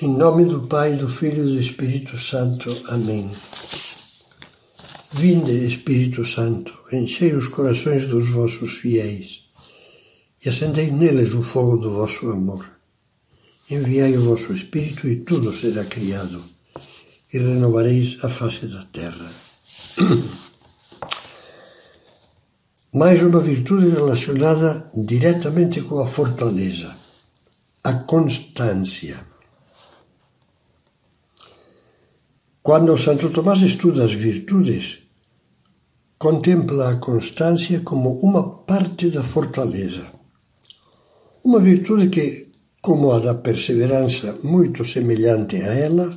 Em nome do Pai, do Filho e do Espírito Santo. Amém. Vinde, Espírito Santo, enchei os corações dos vossos fiéis e acendei neles o fogo do vosso amor. Enviai o vosso Espírito e tudo será criado e renovareis a face da terra. Mais uma virtude relacionada diretamente com a fortaleza, a constância. Quando Santo Tomás estuda as virtudes, contempla a constância como uma parte da fortaleza. Uma virtude que, como a da perseverança, muito semelhante a ela,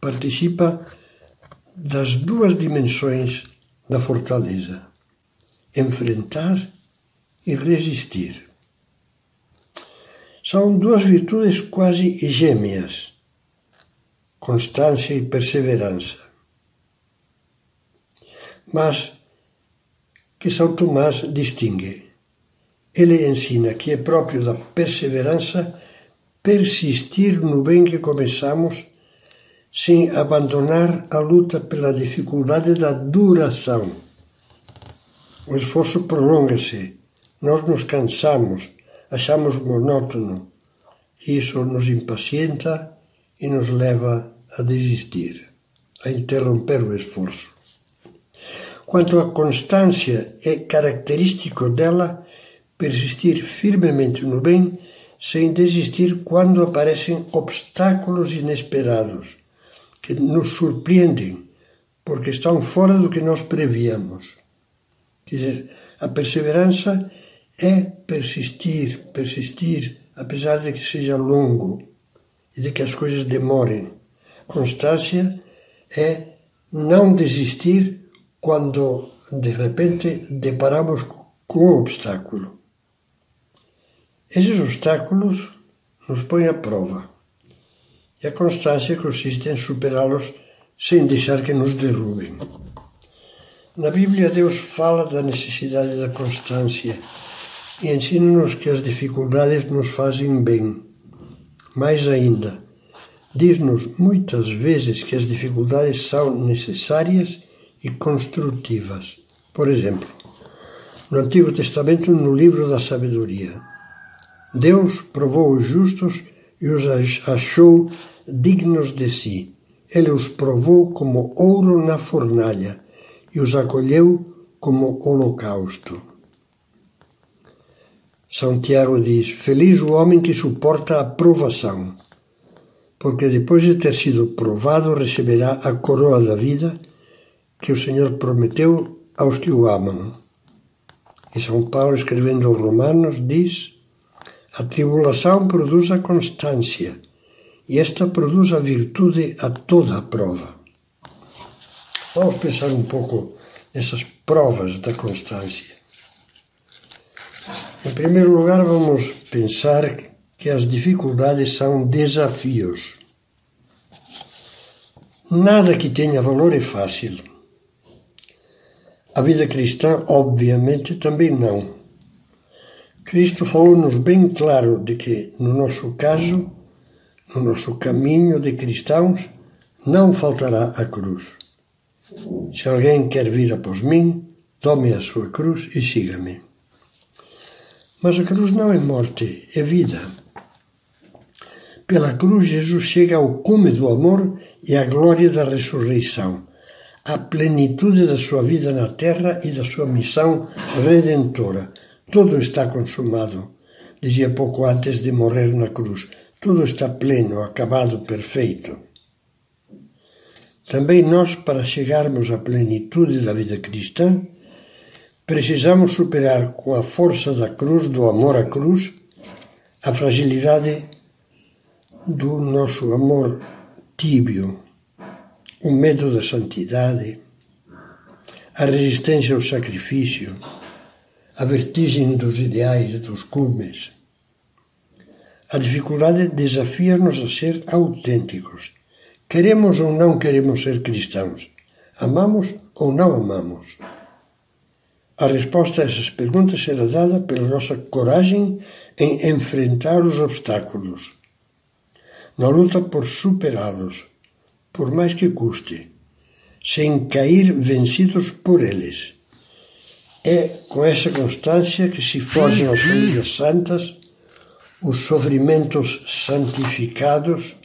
participa das duas dimensões da fortaleza: enfrentar e resistir. São duas virtudes quase gêmeas constância e perseverança. Mas que São Tomás distingue. Ele ensina que é próprio da perseverança persistir no bem que começamos sem abandonar a luta pela dificuldade da duração. O esforço prolonga-se, nós nos cansamos, achamos monótono. Isso nos impacienta e nos leva a desistir, a interromper o esforço. Quanto à constância, é característico dela persistir firmemente no bem sem desistir quando aparecem obstáculos inesperados que nos surpreendem porque estão fora do que nós prevíamos. Quer dizer, a perseverança é persistir, persistir, apesar de que seja longo e de que as coisas demorem. Constância é não desistir quando de repente deparamos com um obstáculo. Esses obstáculos nos põem à prova e a constância consiste em superá-los sem deixar que nos derrubem. Na Bíblia, Deus fala da necessidade da constância e ensina-nos que as dificuldades nos fazem bem. Mais ainda, diz-nos muitas vezes que as dificuldades são necessárias e construtivas. Por exemplo, no Antigo Testamento, no livro da Sabedoria, Deus provou os justos e os achou dignos de si. Ele os provou como ouro na fornalha e os acolheu como holocausto. São Tiago diz: Feliz o homem que suporta a provação porque depois de ter sido provado receberá a coroa da vida que o Senhor prometeu aos que o amam. E São Paulo, escrevendo aos Romanos, diz: A tribulação produz a constância, e esta produz a virtude a toda a prova. Vamos pensar um pouco nessas provas da constância. Em primeiro lugar, vamos pensar que as dificuldades são desafios. Nada que tenha valor é fácil. A vida cristã, obviamente, também não. Cristo falou-nos bem claro de que, no nosso caso, no nosso caminho de cristãos, não faltará a cruz. Se alguém quer vir após mim, tome a sua cruz e siga-me. Mas a cruz não é morte, é vida. Pela cruz, Jesus chega ao cume do amor e à glória da ressurreição, à plenitude da sua vida na terra e da sua missão redentora. Tudo está consumado, dizia pouco antes de morrer na cruz. Tudo está pleno, acabado, perfeito. Também nós, para chegarmos à plenitude da vida cristã, precisamos superar com a força da cruz, do amor à cruz, a fragilidade do nosso amor tíbio, o medo da santidade, a resistência ao sacrifício, a vertigem dos ideais, dos cumes. A dificuldade desafia-nos a ser autênticos. Queremos ou não queremos ser cristãos? Amamos ou não amamos? A resposta a essas perguntas será dada pela nossa coragem em enfrentar os obstáculos na luta por superá-los, por mais que custe, sem cair vencidos por eles. É com essa constância que se forjam as famílias santas, os sofrimentos santificados.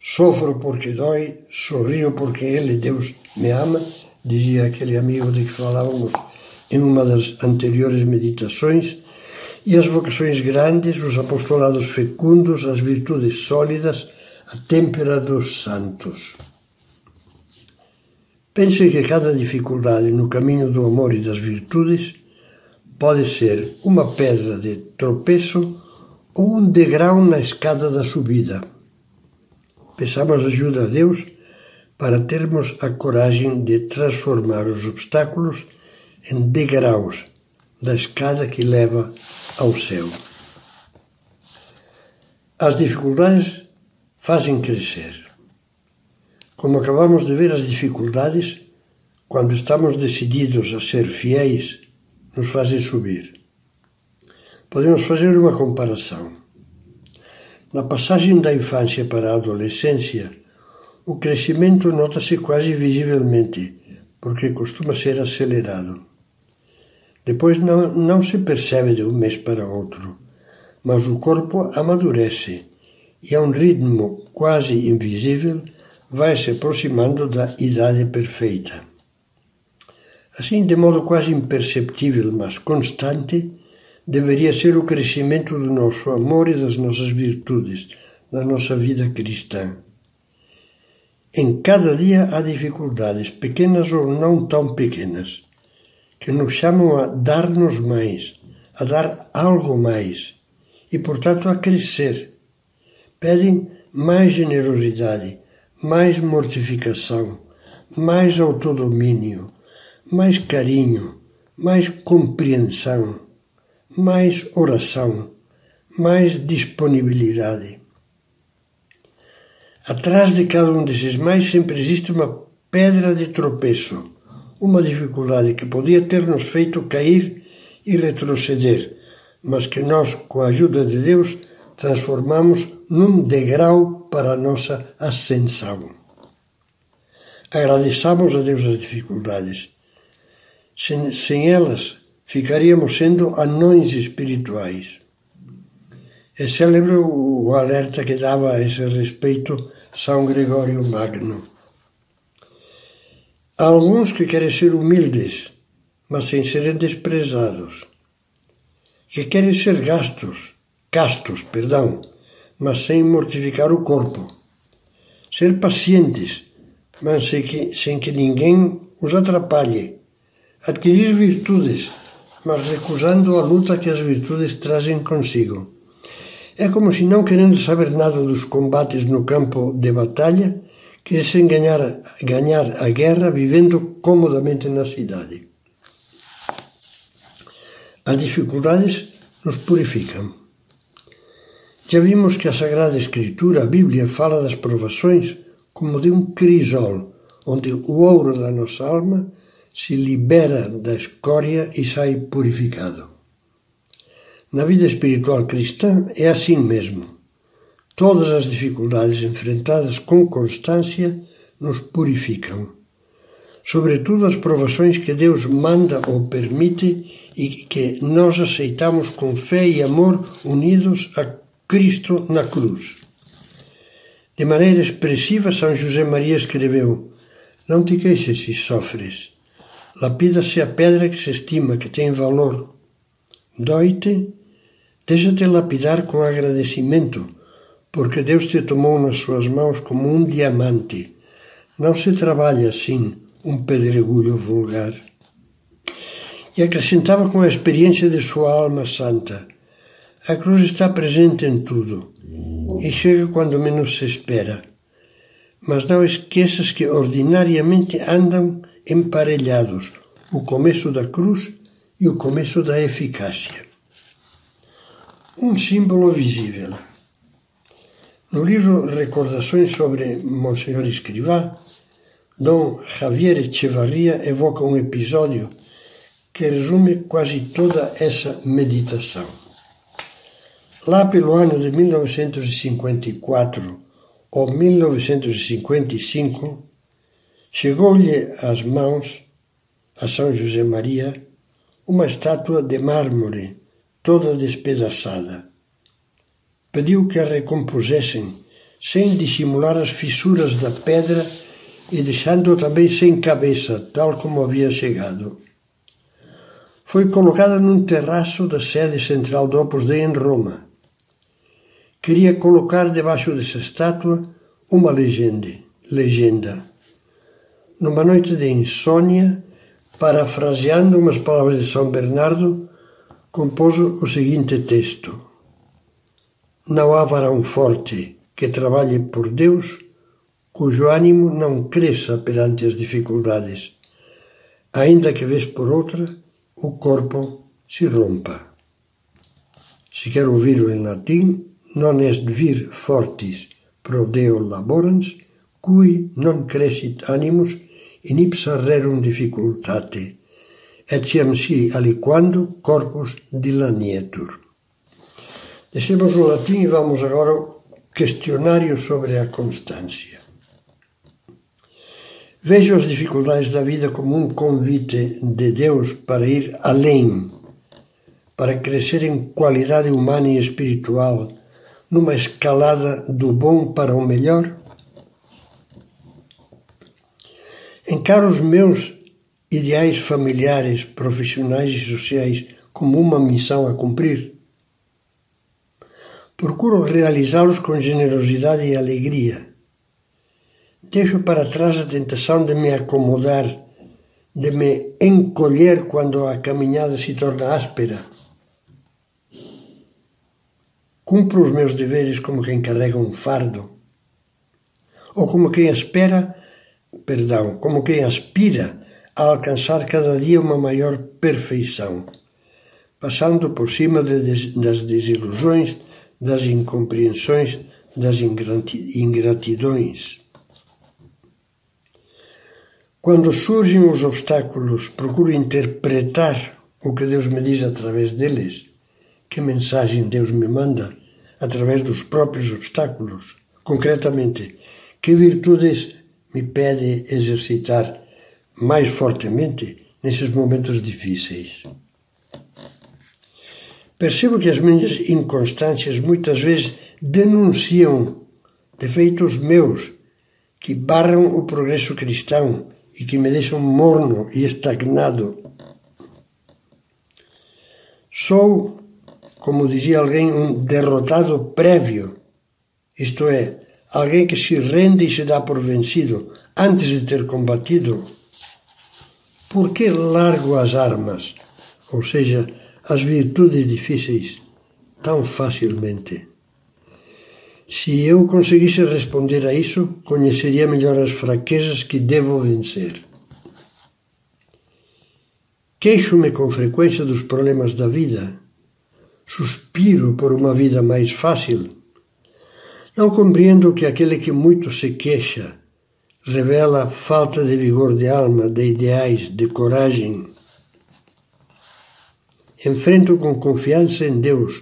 Sofro porque dói, sorrio porque Ele, Deus, me ama, dizia aquele amigo de que falávamos em uma das anteriores meditações e as vocações grandes, os apostolados fecundos, as virtudes sólidas, a têmpera dos santos. Pense que cada dificuldade no caminho do amor e das virtudes pode ser uma pedra de tropeço ou um degrau na escada da subida. Peçamos ajuda a Deus para termos a coragem de transformar os obstáculos em degraus da escada que leva ao céu. As dificuldades fazem crescer. Como acabamos de ver, as dificuldades, quando estamos decididos a ser fiéis, nos fazem subir. Podemos fazer uma comparação. Na passagem da infância para a adolescência, o crescimento nota-se quase visivelmente, porque costuma ser acelerado. Depois não, não se percebe de um mês para outro, mas o corpo amadurece e a um ritmo quase invisível vai se aproximando da idade perfeita. Assim, de modo quase imperceptível, mas constante, deveria ser o crescimento do nosso amor e das nossas virtudes, da nossa vida cristã. Em cada dia há dificuldades, pequenas ou não tão pequenas que nos chamam a dar-nos mais, a dar algo mais e, portanto, a crescer. Pedem mais generosidade, mais mortificação, mais autodomínio, mais carinho, mais compreensão, mais oração, mais disponibilidade. Atrás de cada um desses mais sempre existe uma pedra de tropeço uma dificuldade que podia ter nos feito cair e retroceder, mas que nós, com a ajuda de Deus, transformamos num degrau para a nossa ascensão. Agradeçamos a Deus as dificuldades. Sem, sem elas, ficaríamos sendo anões espirituais. É célebre o alerta que dava a esse respeito São Gregório Magno. Há alguns que querem ser humildes, mas sem serem desprezados. Que querem ser gastos, castos, perdão, mas sem mortificar o corpo. Ser pacientes, mas sem que, sem que ninguém os atrapalhe. Adquirir virtudes, mas recusando a luta que as virtudes trazem consigo. É como se não querendo saber nada dos combates no campo de batalha, quisessem ganhar, ganhar a guerra vivendo comodamente na cidade. As dificuldades nos purificam. Já vimos que a Sagrada Escritura, a Bíblia, fala das provações como de um crisol, onde o ouro da nossa alma se libera da escória e sai purificado. Na vida espiritual cristã é assim mesmo. Todas as dificuldades enfrentadas com constância nos purificam. Sobretudo as provações que Deus manda ou permite e que nós aceitamos com fé e amor unidos a Cristo na cruz. De maneira expressiva, São José Maria escreveu: Não te queixes se sofres. Lapida-se a pedra que se estima, que tem valor. Dói-te, deixa-te lapidar com agradecimento porque Deus te tomou nas suas mãos como um diamante. Não se trabalha assim um pedregulho vulgar. E acrescentava com a experiência de sua alma santa: a cruz está presente em tudo e chega quando menos se espera. Mas não esqueças que ordinariamente andam emparelhados o começo da cruz e o começo da eficácia. Um símbolo visível. No livro Recordações sobre Monsenhor Escrivá, Dom Javier Echevarria evoca um episódio que resume quase toda essa meditação. Lá pelo ano de 1954, ou 1955, chegou-lhe às mãos, a São José Maria, uma estátua de mármore, toda despedaçada. Pediu que a recompusessem, sem dissimular as fissuras da pedra e deixando-a também sem cabeça, tal como havia chegado. Foi colocada num terraço da sede central do Opus Dei em Roma. Queria colocar debaixo dessa estátua uma legenda, legenda. Numa noite de insônia, parafraseando umas palavras de São Bernardo, compôs o seguinte texto: Não há varão forte que trabalhe por Deus cujo ânimo não cresça perante as dificuldades, ainda que vez por outra o corpo se rompa. Se quer ouvir-o em latim, non est vir fortis pro Deo laborans, cui non crescit animus in ipsa rerum difficultate, etiam si aliquando corpus dilanietur. Deixemos o latim e vamos agora ao questionário sobre a constância. Vejo as dificuldades da vida como um convite de Deus para ir além, para crescer em qualidade humana e espiritual, numa escalada do bom para o melhor? Encaro os meus ideais familiares, profissionais e sociais como uma missão a cumprir. Procuro realizá-los com generosidade e alegria. Deixo para trás a tentação de me acomodar, de me encolher quando a caminhada se torna áspera. Cumpro os meus deveres como quem carrega um fardo, ou como quem espera perdão, como quem aspira a alcançar cada dia uma maior perfeição, passando por cima de, das desilusões, das incompreensões, das ingratidões. Quando surgem os obstáculos, procuro interpretar o que Deus me diz através deles. Que mensagem Deus me manda através dos próprios obstáculos? Concretamente, que virtudes me pede exercitar mais fortemente nesses momentos difíceis. Percebo que as minhas inconstâncias muitas vezes denunciam defeitos meus que barram o progresso cristão e que me deixam morno e estagnado. Sou, como dizia alguém, um derrotado prévio, isto é, alguém que se rende e se dá por vencido antes de ter combatido, por que largo as armas, ou seja, as virtudes difíceis, tão facilmente? Se eu conseguisse responder a isso, conheceria melhor as fraquezas que devo vencer. Queixo-me com frequência dos problemas da vida. Suspiro por uma vida mais fácil não compreendo que aquele que muito se queixa revela falta de vigor de alma, de ideais, de coragem. Enfrento com confiança em Deus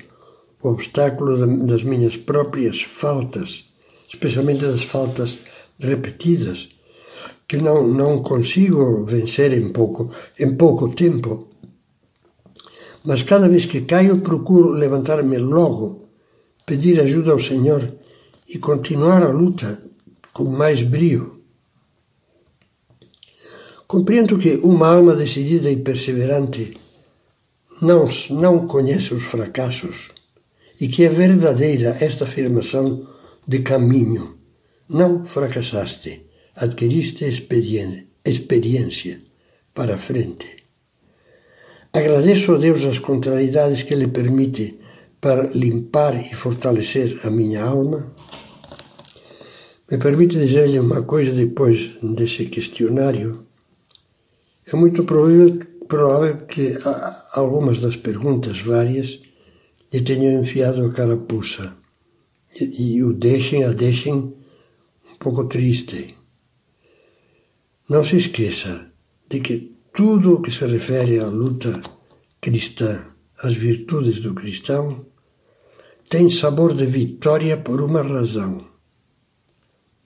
o obstáculo das minhas próprias faltas, especialmente das faltas repetidas, que não, não consigo vencer em pouco, em pouco tempo. Mas cada vez que caio, procuro levantar-me logo, pedir ajuda ao Senhor e continuar a luta com mais brio. Compreendo que uma alma decidida e perseverante não, não conhece os fracassos e que é verdadeira esta afirmação de caminho. Não fracassaste, adquiriste experiência para a frente. Agradeço a Deus as contrariedades que Ele permite para limpar e fortalecer a minha alma me permite dizer-lhe uma coisa depois desse questionário. É muito provável, provável que algumas das perguntas várias lhe tenham enfiado a carapuça e, e o deixem, a deixem um pouco triste. Não se esqueça de que tudo o que se refere à luta cristã, às virtudes do cristão, tem sabor de vitória por uma razão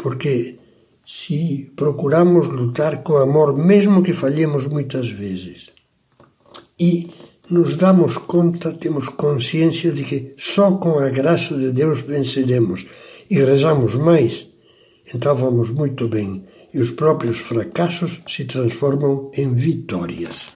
porque se procuramos lutar com amor, mesmo que falhemos muitas vezes, e nos damos conta, temos consciência de que só com a graça de Deus venceremos. E rezamos mais, então vamos muito bem. E os próprios fracassos se transformam em vitórias.